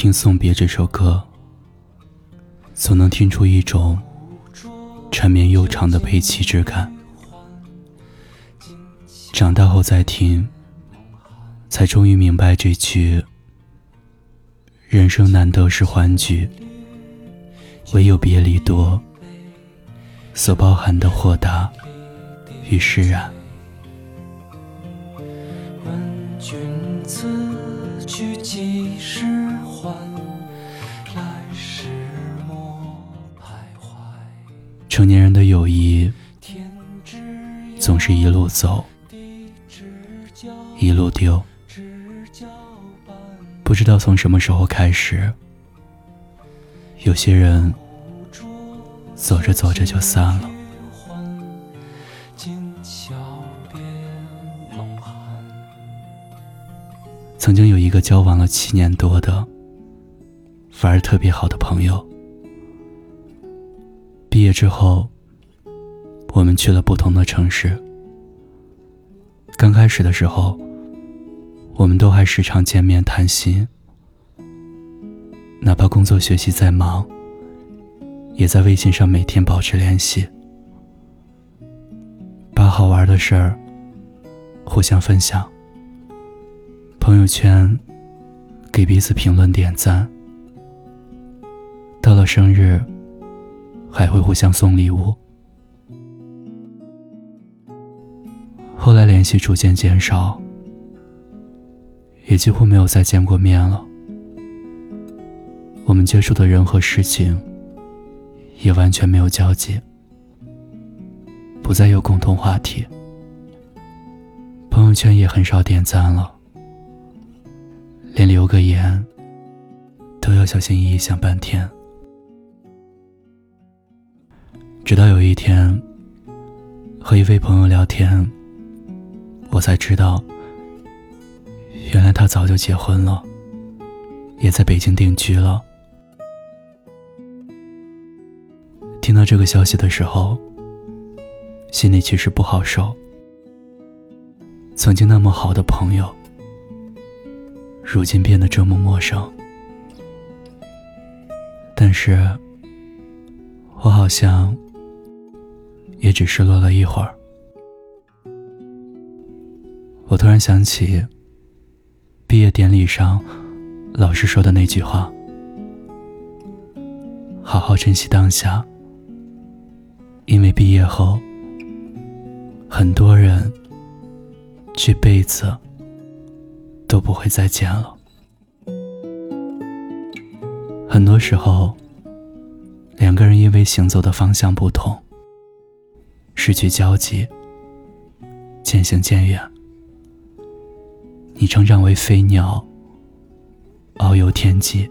听《送别》这首歌，总能听出一种缠绵悠长的悲凄之感。长大后再听，才终于明白这句“人生难得是欢聚，唯有别离多”所包含的豁达与释然。问君此去几时还？来时莫徘徊。成年人的友谊总是一路走，一路丢。不知道从什么时候开始，有些人走着走着就散了。曾经有一个交往了七年多的，反而特别好的朋友。毕业之后，我们去了不同的城市。刚开始的时候，我们都还时常见面谈心，哪怕工作学习再忙，也在微信上每天保持联系，把好玩的事儿互相分享。朋友圈给彼此评论点赞，到了生日还会互相送礼物。后来联系逐渐减少，也几乎没有再见过面了。我们接触的人和事情也完全没有交集，不再有共同话题，朋友圈也很少点赞了。连留个言都要小心翼翼想半天。直到有一天，和一位朋友聊天，我才知道，原来他早就结婚了，也在北京定居了。听到这个消息的时候，心里其实不好受。曾经那么好的朋友。如今变得这么陌生，但是，我好像也只失落了一会儿。我突然想起毕业典礼上老师说的那句话：“好好珍惜当下，因为毕业后，很多人这辈子。”都不会再见了。很多时候，两个人因为行走的方向不同，失去交集，渐行渐远。你成长为飞鸟，遨游天际；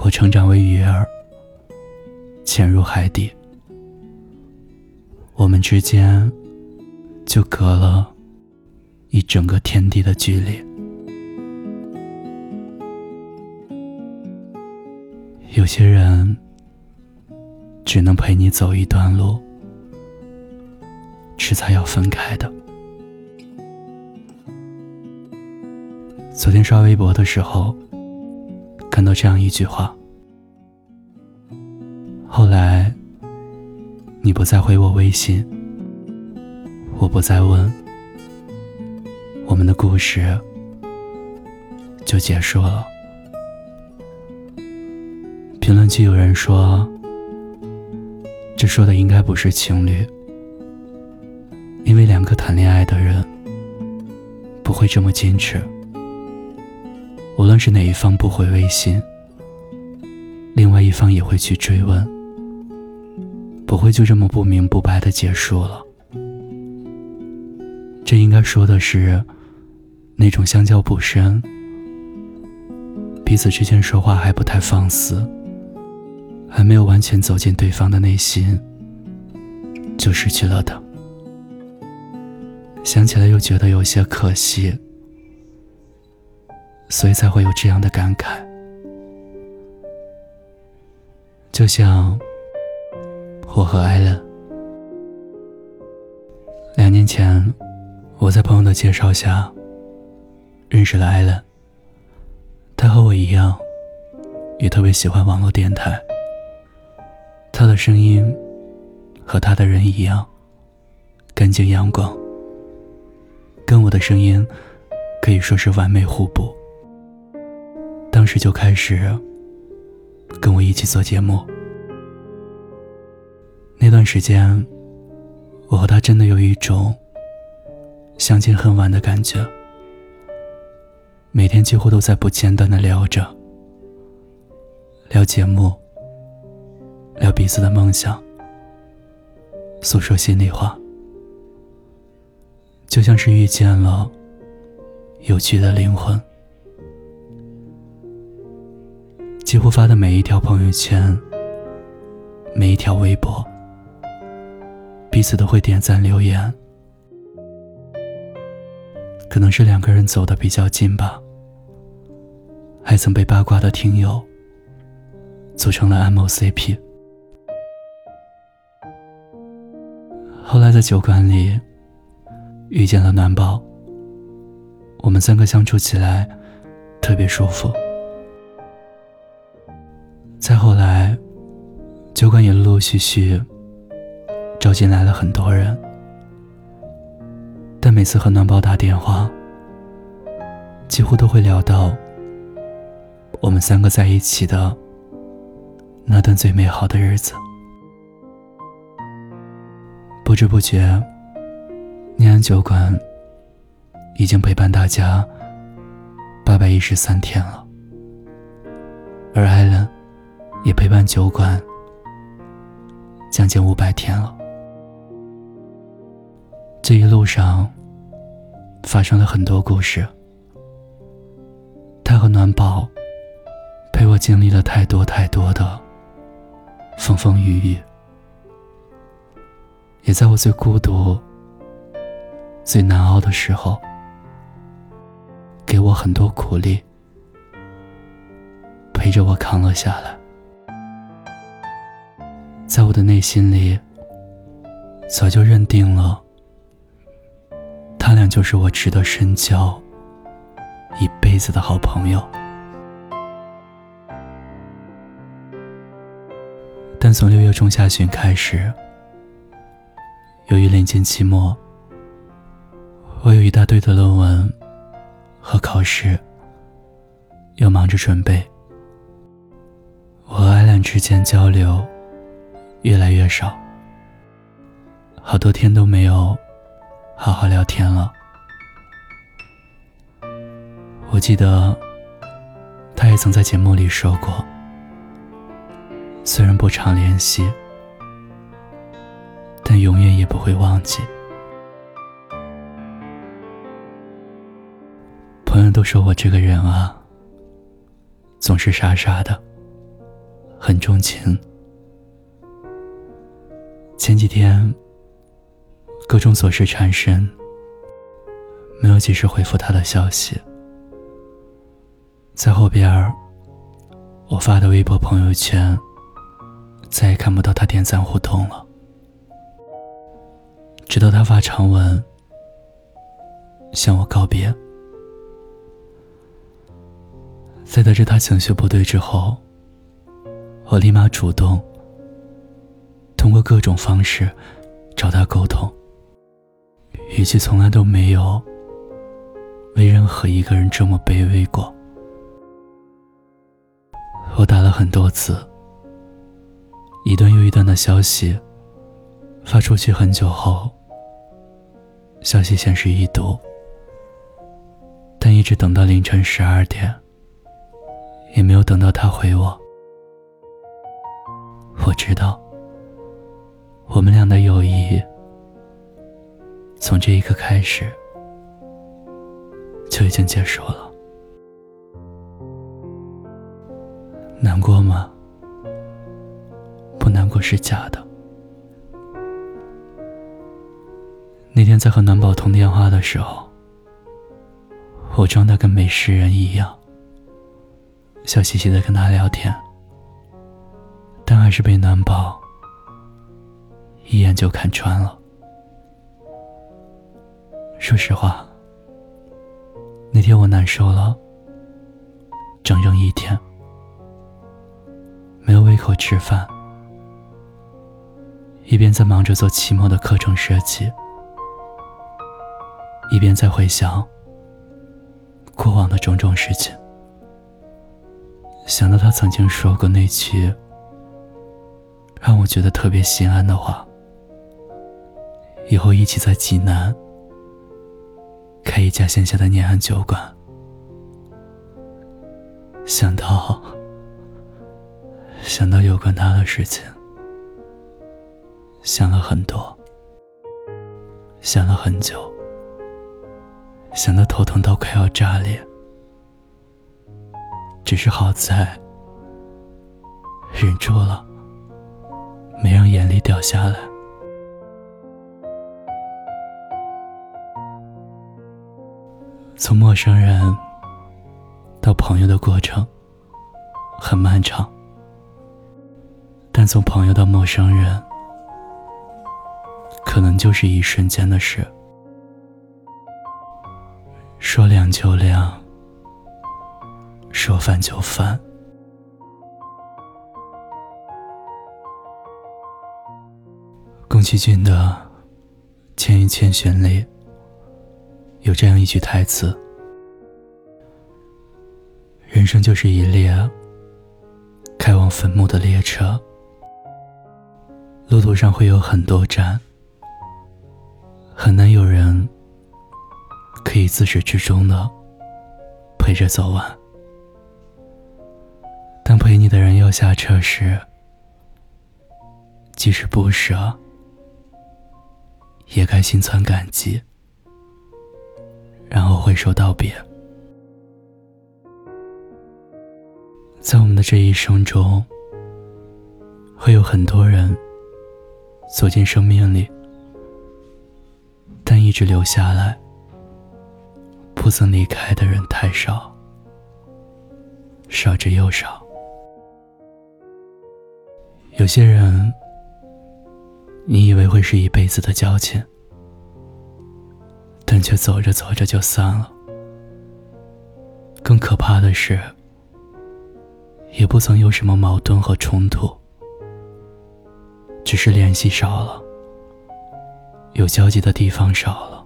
我成长为鱼儿，潜入海底。我们之间，就隔了。一整个天地的距离，有些人只能陪你走一段路，迟早要分开的。昨天刷微博的时候，看到这样一句话：后来你不再回我微信，我不再问。我们的故事就结束了。评论区有人说：“这说的应该不是情侣，因为两个谈恋爱的人不会这么矜持。无论是哪一方不回微信，另外一方也会去追问，不会就这么不明不白的结束了。这应该说的是。”那种相交不深，彼此之间说话还不太放肆，还没有完全走进对方的内心，就失去了的。想起来又觉得有些可惜，所以才会有这样的感慨。就像我和艾伦，两年前，我在朋友的介绍下认识了艾伦。他和我一样，也特别喜欢网络电台。他的声音和他的人一样干净阳光。跟我的声音可以说是完美互补。当时就开始跟我一起做节目。那段时间，我和他真的有一种相见恨晚的感觉。每天几乎都在不间断的聊着，聊节目，聊彼此的梦想，诉说心里话。就像是遇见了有趣的灵魂，几乎发的每一条朋友圈、每一条微博，彼此都会点赞留言。可能是两个人走得比较近吧，还曾被八卦的听友组成了 M O C P。后来在酒馆里。遇见了暖宝，我们三个相处起来特别舒服。再后来，酒馆也陆陆续续招进来了很多人，但每次和暖宝打电话，几乎都会聊到我们三个在一起的那段最美好的日子。不知不觉。念安酒馆已经陪伴大家八百一十三天了，而艾伦也陪伴酒馆将近五百天了。这一路上发生了很多故事，他和暖宝陪我经历了太多太多的风风雨雨，也在我最孤独。最难熬的时候，给我很多鼓励，陪着我扛了下来。在我的内心里，早就认定了，他俩就是我值得深交一辈子的好朋友。但从六月中下旬开始，由于临近期末。我有一大堆的论文和考试，又忙着准备。我和艾兰之间交流越来越少，好多天都没有好好聊天了。我记得他也曾在节目里说过，虽然不常联系，但永远也不会忘记。都说我这个人啊，总是傻傻的，很重情。前几天各种琐事缠身，没有及时回复他的消息。在后边我发的微博、朋友圈，再也看不到他点赞互动了。直到他发长文向我告别。在得知他情绪不对之后，我立马主动通过各种方式找他沟通，语气从来都没有为任何一个人这么卑微过。我打了很多次，一段又一段的消息发出去很久后，消息显示已读，但一直等到凌晨十二点。也没有等到他回我。我知道，我们俩的友谊从这一刻开始就已经结束了。难过吗？不难过是假的。那天在和暖宝通电话的时候，我装的跟没事人一样，笑嘻嘻的跟他聊天，但还是被暖宝一眼就看穿了。说实话，那天我难受了整整一天，没有胃口吃饭，一边在忙着做期末的课程设计。一边在回想过往的种种事情，想到他曾经说过那句让我觉得特别心安的话：“以后一起在济南开一家线下的年安酒馆。”想到想到有关他的事情，想了很多，想了很久。想得头疼到快要炸裂，只是好在忍住了，没让眼泪掉下来。从陌生人到朋友的过程很漫长，但从朋友到陌生人，可能就是一瞬间的事。说凉就凉，说翻就翻。宫崎骏的《千与千寻》里有这样一句台词：“人生就是一列开往坟墓的列车，路途上会有很多站，很难有人。”可以自始至终的陪着走完。下车时，即使不舍，也该心存感激，然后挥手道别。在我们的这一生中，会有很多人走进生命里，但一直留下来。不曾离开的人太少，少之又少。有些人，你以为会是一辈子的交情，但却走着走着就散了。更可怕的是，也不曾有什么矛盾和冲突，只是联系少了，有交集的地方少了。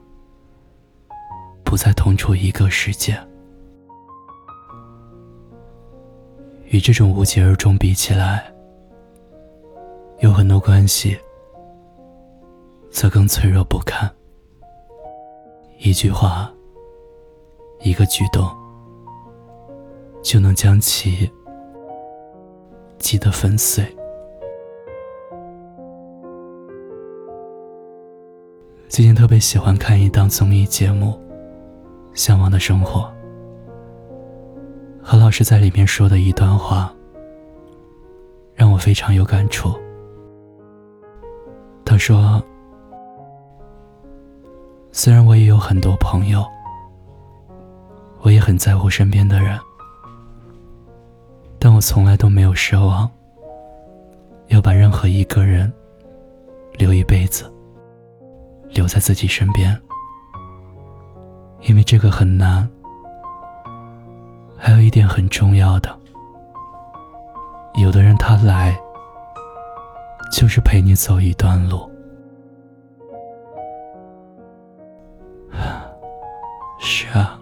不再同处一个世界，与这种无疾而终比起来，有很多关系则更脆弱不堪。一句话，一个举动，就能将其击得粉碎。最近特别喜欢看一档综艺节目。向往的生活，何老师在里面说的一段话，让我非常有感触。他说：“虽然我也有很多朋友，我也很在乎身边的人，但我从来都没有奢望要把任何一个人留一辈子，留在自己身边。”因为这个很难，还有一点很重要的，有的人他来，就是陪你走一段路。是啊，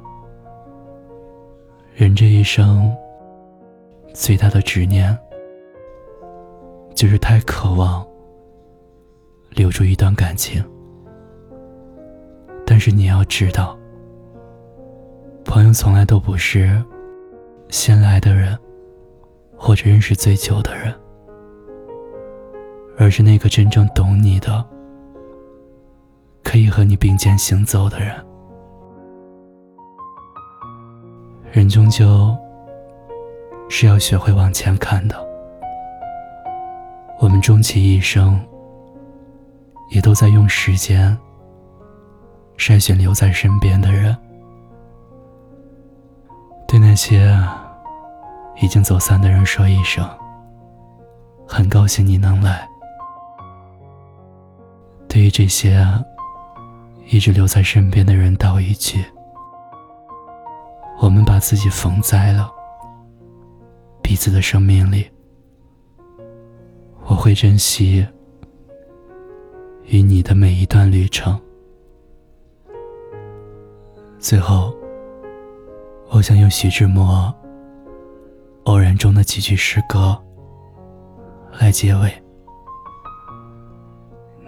人这一生最大的执念，就是太渴望留住一段感情，但是你要知道。朋友从来都不是先来的人，或者认识最久的人，而是那个真正懂你的、可以和你并肩行走的人。人终究是要学会往前看的。我们终其一生，也都在用时间筛选留在身边的人。对那些已经走散的人说一声，很高兴你能来。对于这些一直留在身边的人道一句：我们把自己缝在了彼此的生命里。我会珍惜与你的每一段旅程。最后，我想用徐志摩《偶然》中的几句诗歌来结尾。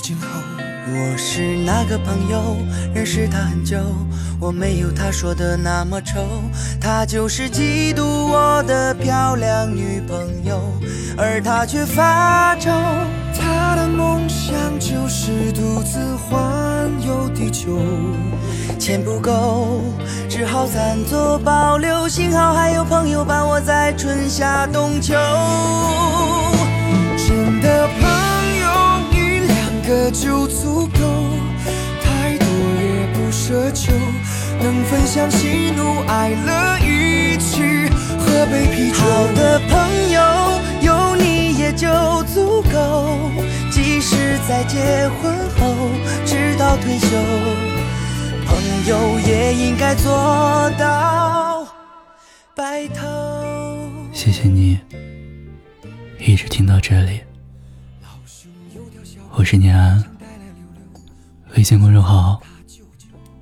披肩后，我是那个朋友，认识他很久，我没有他说的那么丑，他就是嫉妒我的漂亮女朋友，而他却发愁。他的梦想就是独自环游地球。钱不够，只好暂作保留，幸好还有朋友伴我在春夏冬秋。就足够，太多也不奢求，能分享喜怒哀乐，一起喝杯啤酒。好的朋友有你也就足够，即使在结婚后，直到退休，朋友也应该做到白头。谢谢你一直听到这里，我是念安，微信公众号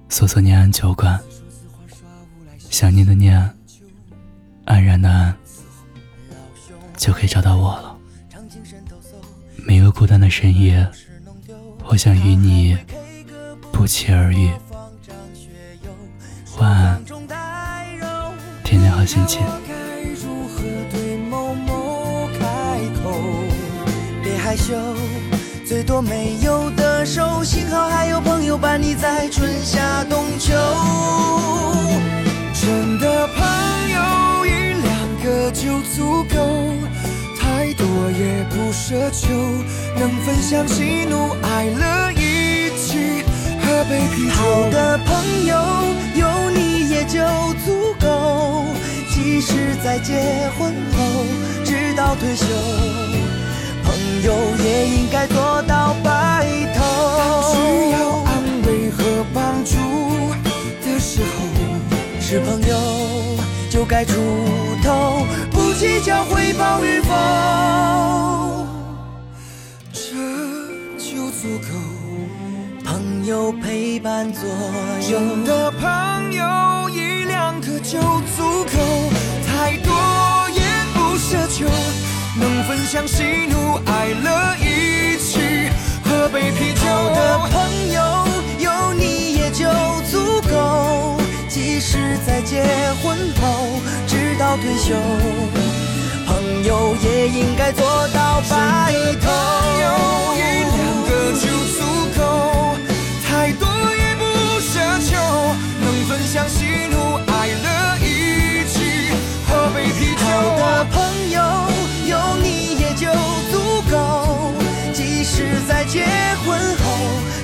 搜索“念安酒馆”，想念的念，安然的安，就可以找到我了。每个孤单的深夜，我想与你不期而遇。晚安，天天好心情。害羞，最多没有的手，幸好还有朋友伴你在春夏冬秋。真的朋友一两个就足够，太多也不奢求，能分享喜怒哀乐，一起喝杯啤酒。好的朋友有你也就足够，即使在结婚后，直到退休，友也应该做到白头。需要安慰和帮助的时候，是朋友就该出头，不计较回报与否。这就足够。朋友陪伴左右真，的朋友一两个就足够，太多也不奢求，能分享喜怒哀乐，一起喝杯啤酒。的朋友有你也就足够，即使在结婚后，直到退休，朋友也应该做到白头。有一两个就足够，太多也不奢求，能分享喜怒在结婚后，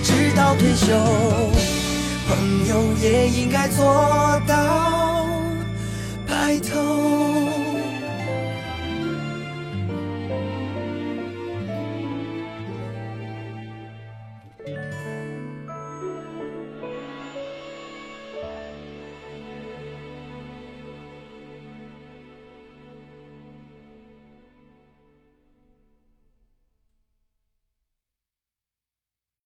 直到退休，朋友也应该做到白头。